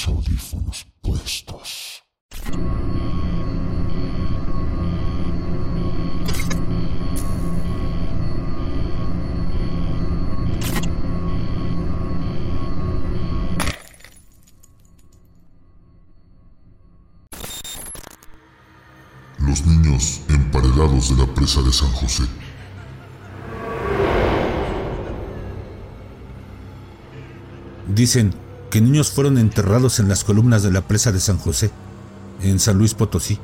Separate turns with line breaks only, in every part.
los audífonos puestos. Los niños emparedados de la presa de San José.
Dicen que niños fueron enterrados en las columnas de la presa de San José, en San Luis Potosí,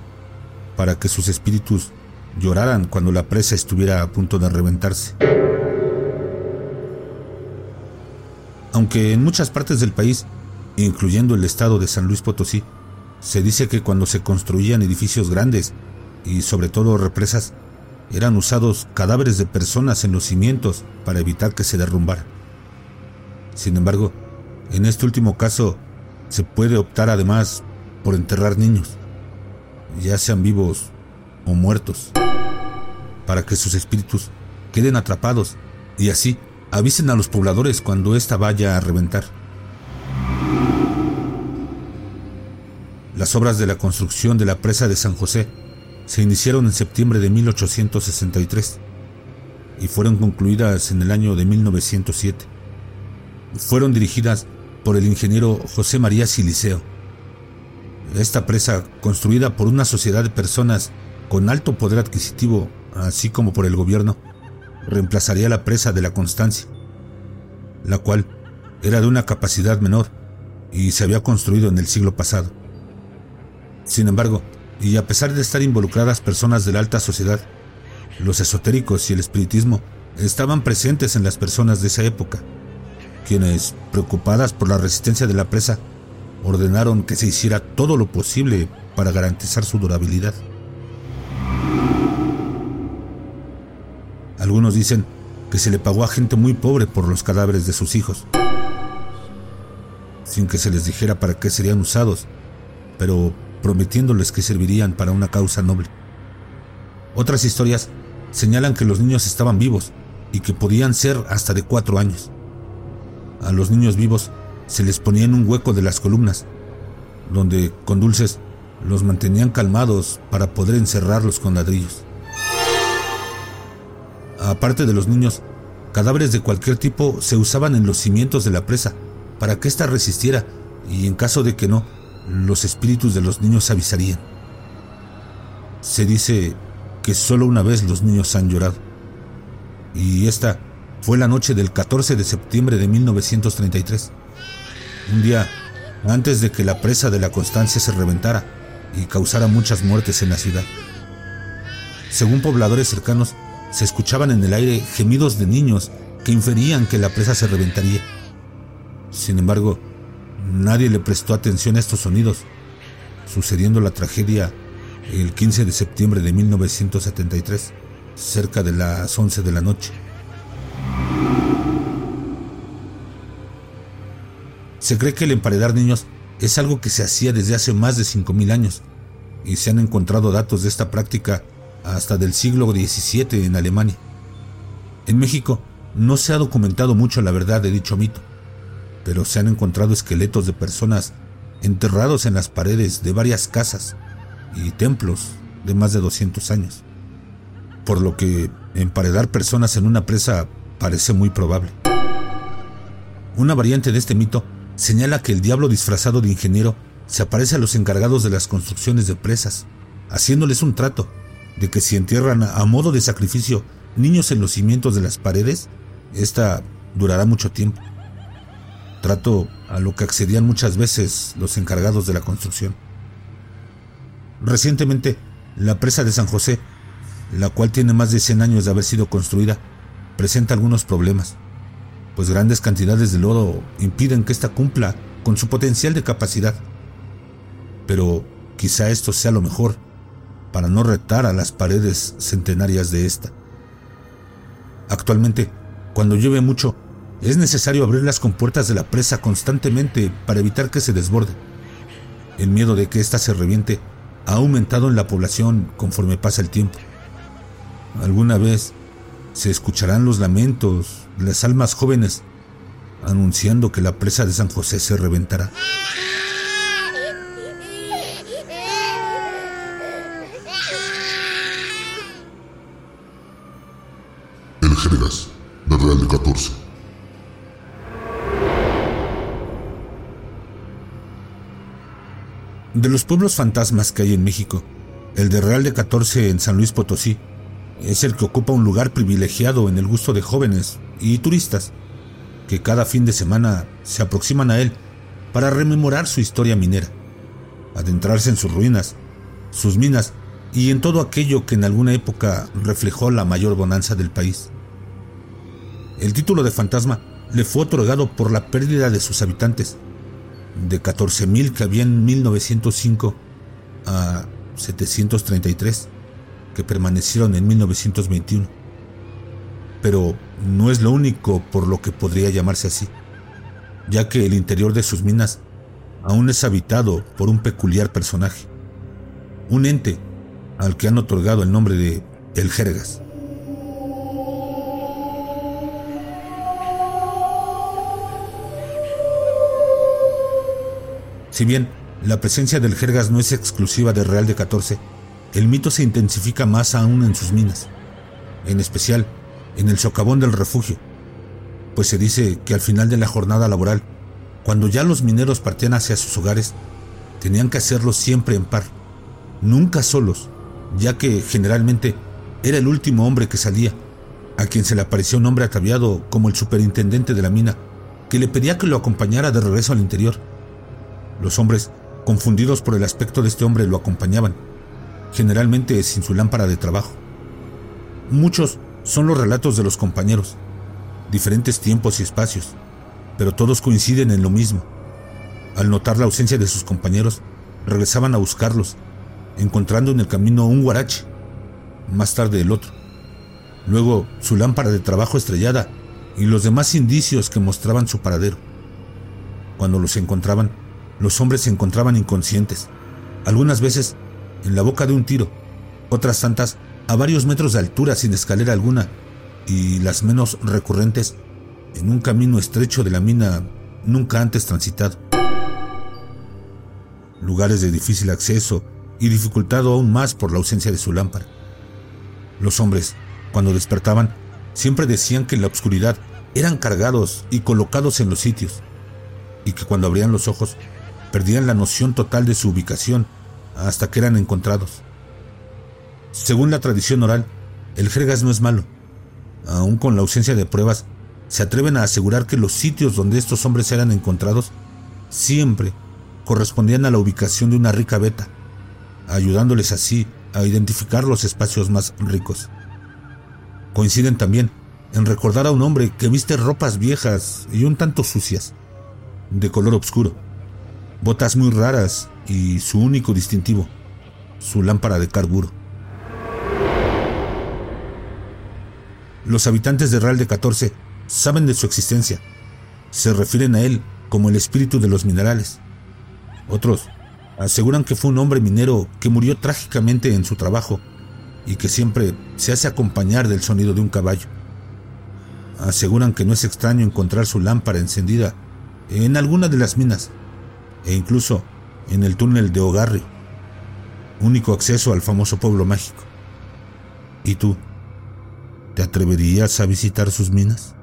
para que sus espíritus lloraran cuando la presa estuviera a punto de reventarse. Aunque en muchas partes del país, incluyendo el estado de San Luis Potosí, se dice que cuando se construían edificios grandes y sobre todo represas, eran usados cadáveres de personas en los cimientos para evitar que se derrumbara. Sin embargo, en este último caso, se puede optar además por enterrar niños, ya sean vivos o muertos, para que sus espíritus queden atrapados y así avisen a los pobladores cuando ésta vaya a reventar. Las obras de la construcción de la presa de San José se iniciaron en septiembre de 1863 y fueron concluidas en el año de 1907. Fueron dirigidas por el ingeniero José María Siliceo. Esta presa, construida por una sociedad de personas con alto poder adquisitivo, así como por el gobierno, reemplazaría la presa de la Constancia, la cual era de una capacidad menor y se había construido en el siglo pasado. Sin embargo, y a pesar de estar involucradas personas de la alta sociedad, los esotéricos y el espiritismo estaban presentes en las personas de esa época quienes, preocupadas por la resistencia de la presa, ordenaron que se hiciera todo lo posible para garantizar su durabilidad. Algunos dicen que se le pagó a gente muy pobre por los cadáveres de sus hijos, sin que se les dijera para qué serían usados, pero prometiéndoles que servirían para una causa noble. Otras historias señalan que los niños estaban vivos y que podían ser hasta de cuatro años. A los niños vivos se les ponía en un hueco de las columnas, donde con dulces los mantenían calmados para poder encerrarlos con ladrillos. Aparte de los niños, cadáveres de cualquier tipo se usaban en los cimientos de la presa para que ésta resistiera y en caso de que no, los espíritus de los niños avisarían. Se dice que solo una vez los niños han llorado y esta fue la noche del 14 de septiembre de 1933, un día antes de que la presa de la Constancia se reventara y causara muchas muertes en la ciudad. Según pobladores cercanos, se escuchaban en el aire gemidos de niños que inferían que la presa se reventaría. Sin embargo, nadie le prestó atención a estos sonidos, sucediendo la tragedia el 15 de septiembre de 1973, cerca de las 11 de la noche. Se cree que el emparedar niños es algo que se hacía desde hace más de 5.000 años y se han encontrado datos de esta práctica hasta del siglo XVII en Alemania. En México no se ha documentado mucho la verdad de dicho mito, pero se han encontrado esqueletos de personas enterrados en las paredes de varias casas y templos de más de 200 años, por lo que emparedar personas en una presa parece muy probable. Una variante de este mito señala que el diablo disfrazado de ingeniero se aparece a los encargados de las construcciones de presas, haciéndoles un trato de que si entierran a modo de sacrificio niños en los cimientos de las paredes, esta durará mucho tiempo. Trato a lo que accedían muchas veces los encargados de la construcción. Recientemente, la presa de San José, la cual tiene más de 100 años de haber sido construida, presenta algunos problemas pues grandes cantidades de lodo impiden que ésta cumpla con su potencial de capacidad. Pero quizá esto sea lo mejor para no retar a las paredes centenarias de esta. Actualmente, cuando llueve mucho, es necesario abrir las compuertas de la presa constantemente para evitar que se desborde. El miedo de que ésta se reviente ha aumentado en la población conforme pasa el tiempo. Alguna vez se escucharán los lamentos, de las almas jóvenes, anunciando que la presa de San José se reventará. El Jergas, de Real de 14. De los pueblos fantasmas que hay en México, el de Real de 14 en San Luis Potosí es el que ocupa un lugar privilegiado en el gusto de jóvenes y turistas que cada fin de semana se aproximan a él para rememorar su historia minera, adentrarse en sus ruinas, sus minas y en todo aquello que en alguna época reflejó la mayor bonanza del país. El título de fantasma le fue otorgado por la pérdida de sus habitantes, de 14.000 que había en 1905 a 733 que permanecieron en 1921. Pero no es lo único por lo que podría llamarse así, ya que el interior de sus minas aún es habitado por un peculiar personaje, un ente al que han otorgado el nombre de El Jergas. Si bien la presencia del Jergas no es exclusiva de Real de 14, el mito se intensifica más aún en sus minas, en especial en el socavón del refugio, pues se dice que al final de la jornada laboral, cuando ya los mineros partían hacia sus hogares, tenían que hacerlo siempre en par, nunca solos, ya que generalmente era el último hombre que salía, a quien se le apareció un hombre ataviado como el superintendente de la mina, que le pedía que lo acompañara de regreso al interior. Los hombres, confundidos por el aspecto de este hombre, lo acompañaban, generalmente sin su lámpara de trabajo. Muchos son los relatos de los compañeros, diferentes tiempos y espacios, pero todos coinciden en lo mismo. Al notar la ausencia de sus compañeros, regresaban a buscarlos, encontrando en el camino un guarache, más tarde el otro, luego su lámpara de trabajo estrellada y los demás indicios que mostraban su paradero. Cuando los encontraban, los hombres se encontraban inconscientes, algunas veces en la boca de un tiro, otras tantas a varios metros de altura sin escalera alguna, y las menos recurrentes en un camino estrecho de la mina nunca antes transitado. Lugares de difícil acceso y dificultado aún más por la ausencia de su lámpara. Los hombres, cuando despertaban, siempre decían que en la oscuridad eran cargados y colocados en los sitios, y que cuando abrían los ojos perdían la noción total de su ubicación hasta que eran encontrados. Según la tradición oral, el jergas no es malo. Aún con la ausencia de pruebas, se atreven a asegurar que los sitios donde estos hombres eran encontrados siempre correspondían a la ubicación de una rica veta, ayudándoles así a identificar los espacios más ricos. Coinciden también en recordar a un hombre que viste ropas viejas y un tanto sucias, de color oscuro, botas muy raras y su único distintivo, su lámpara de carburo. Los habitantes de Real de 14 saben de su existencia. Se refieren a él como el espíritu de los minerales. Otros aseguran que fue un hombre minero que murió trágicamente en su trabajo y que siempre se hace acompañar del sonido de un caballo. Aseguran que no es extraño encontrar su lámpara encendida en alguna de las minas e incluso en el túnel de Ogarri, único acceso al famoso pueblo mágico. ¿Y tú? ¿Te atreverías a visitar sus minas?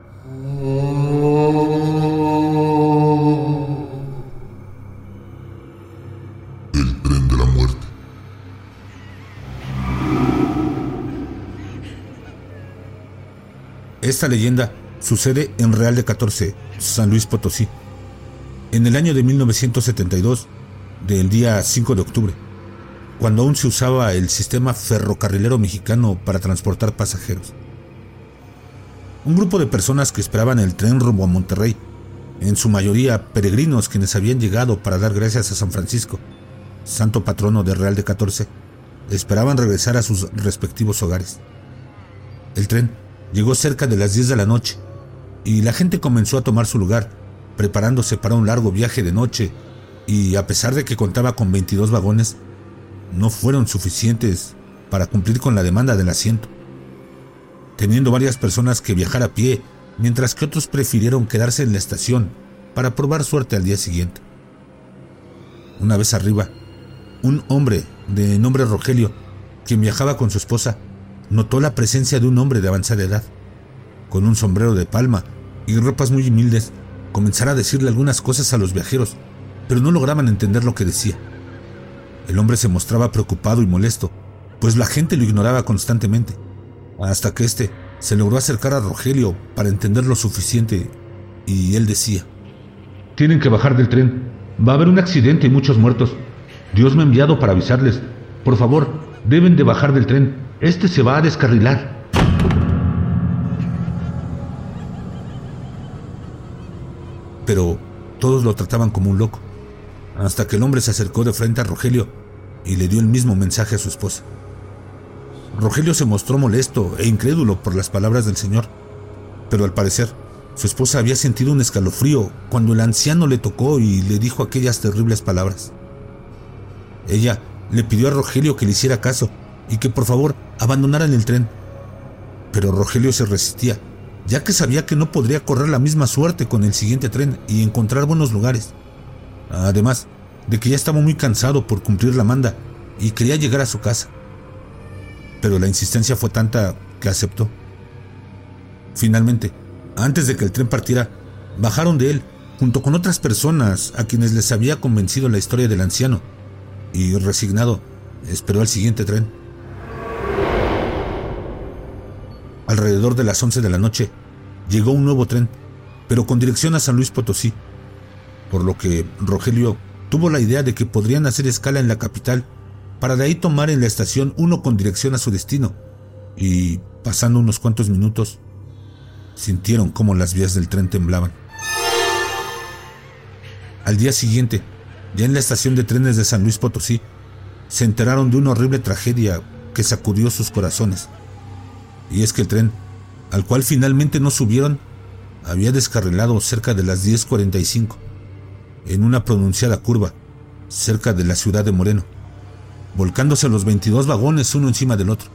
El tren de la muerte.
Esta leyenda sucede en Real de 14, San Luis Potosí, en el año de 1972 del día 5 de octubre, cuando aún se usaba el sistema ferrocarrilero mexicano para transportar pasajeros. Un grupo de personas que esperaban el tren rumbo a Monterrey, en su mayoría peregrinos quienes habían llegado para dar gracias a San Francisco, santo patrono de Real de 14, esperaban regresar a sus respectivos hogares. El tren llegó cerca de las 10 de la noche y la gente comenzó a tomar su lugar, preparándose para un largo viaje de noche y a pesar de que contaba con 22 vagones, no fueron suficientes para cumplir con la demanda del asiento, teniendo varias personas que viajar a pie, mientras que otros prefirieron quedarse en la estación para probar suerte al día siguiente. Una vez arriba, un hombre de nombre Rogelio, quien viajaba con su esposa, notó la presencia de un hombre de avanzada edad, con un sombrero de palma y ropas muy humildes, comenzar a decirle algunas cosas a los viajeros pero no lograban entender lo que decía. El hombre se mostraba preocupado y molesto, pues la gente lo ignoraba constantemente, hasta que éste se logró acercar a Rogelio para entender lo suficiente y él decía,
Tienen que bajar del tren, va a haber un accidente y muchos muertos. Dios me ha enviado para avisarles. Por favor, deben de bajar del tren, este se va a descarrilar.
Pero todos lo trataban como un loco, hasta que el hombre se acercó de frente a Rogelio y le dio el mismo mensaje a su esposa. Rogelio se mostró molesto e incrédulo por las palabras del señor, pero al parecer su esposa había sentido un escalofrío cuando el anciano le tocó y le dijo aquellas terribles palabras. Ella le pidió a Rogelio que le hiciera caso y que por favor abandonaran el tren, pero Rogelio se resistía, ya que sabía que no podría correr la misma suerte con el siguiente tren y encontrar buenos lugares. Además de que ya estaba muy cansado por cumplir la manda y quería llegar a su casa pero la insistencia fue tanta que aceptó. Finalmente, antes de que el tren partiera, bajaron de él junto con otras personas a quienes les había convencido la historia del anciano, y resignado, esperó al siguiente tren. Alrededor de las 11 de la noche, llegó un nuevo tren, pero con dirección a San Luis Potosí, por lo que Rogelio tuvo la idea de que podrían hacer escala en la capital para de ahí tomar en la estación uno con dirección a su destino, y, pasando unos cuantos minutos, sintieron cómo las vías del tren temblaban. Al día siguiente, ya en la estación de trenes de San Luis Potosí, se enteraron de una horrible tragedia que sacudió sus corazones. Y es que el tren, al cual finalmente no subieron, había descarrilado cerca de las 10.45, en una pronunciada curva, cerca de la ciudad de Moreno volcándose los 22 vagones uno encima del otro.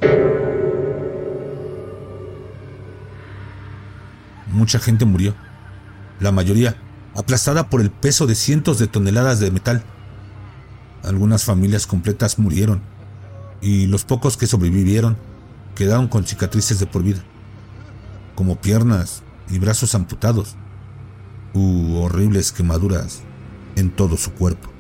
Mucha gente murió, la mayoría aplastada por el peso de cientos de toneladas de metal. Algunas familias completas murieron y los pocos que sobrevivieron quedaron con cicatrices de por vida, como piernas y brazos amputados u horribles quemaduras en todo su cuerpo.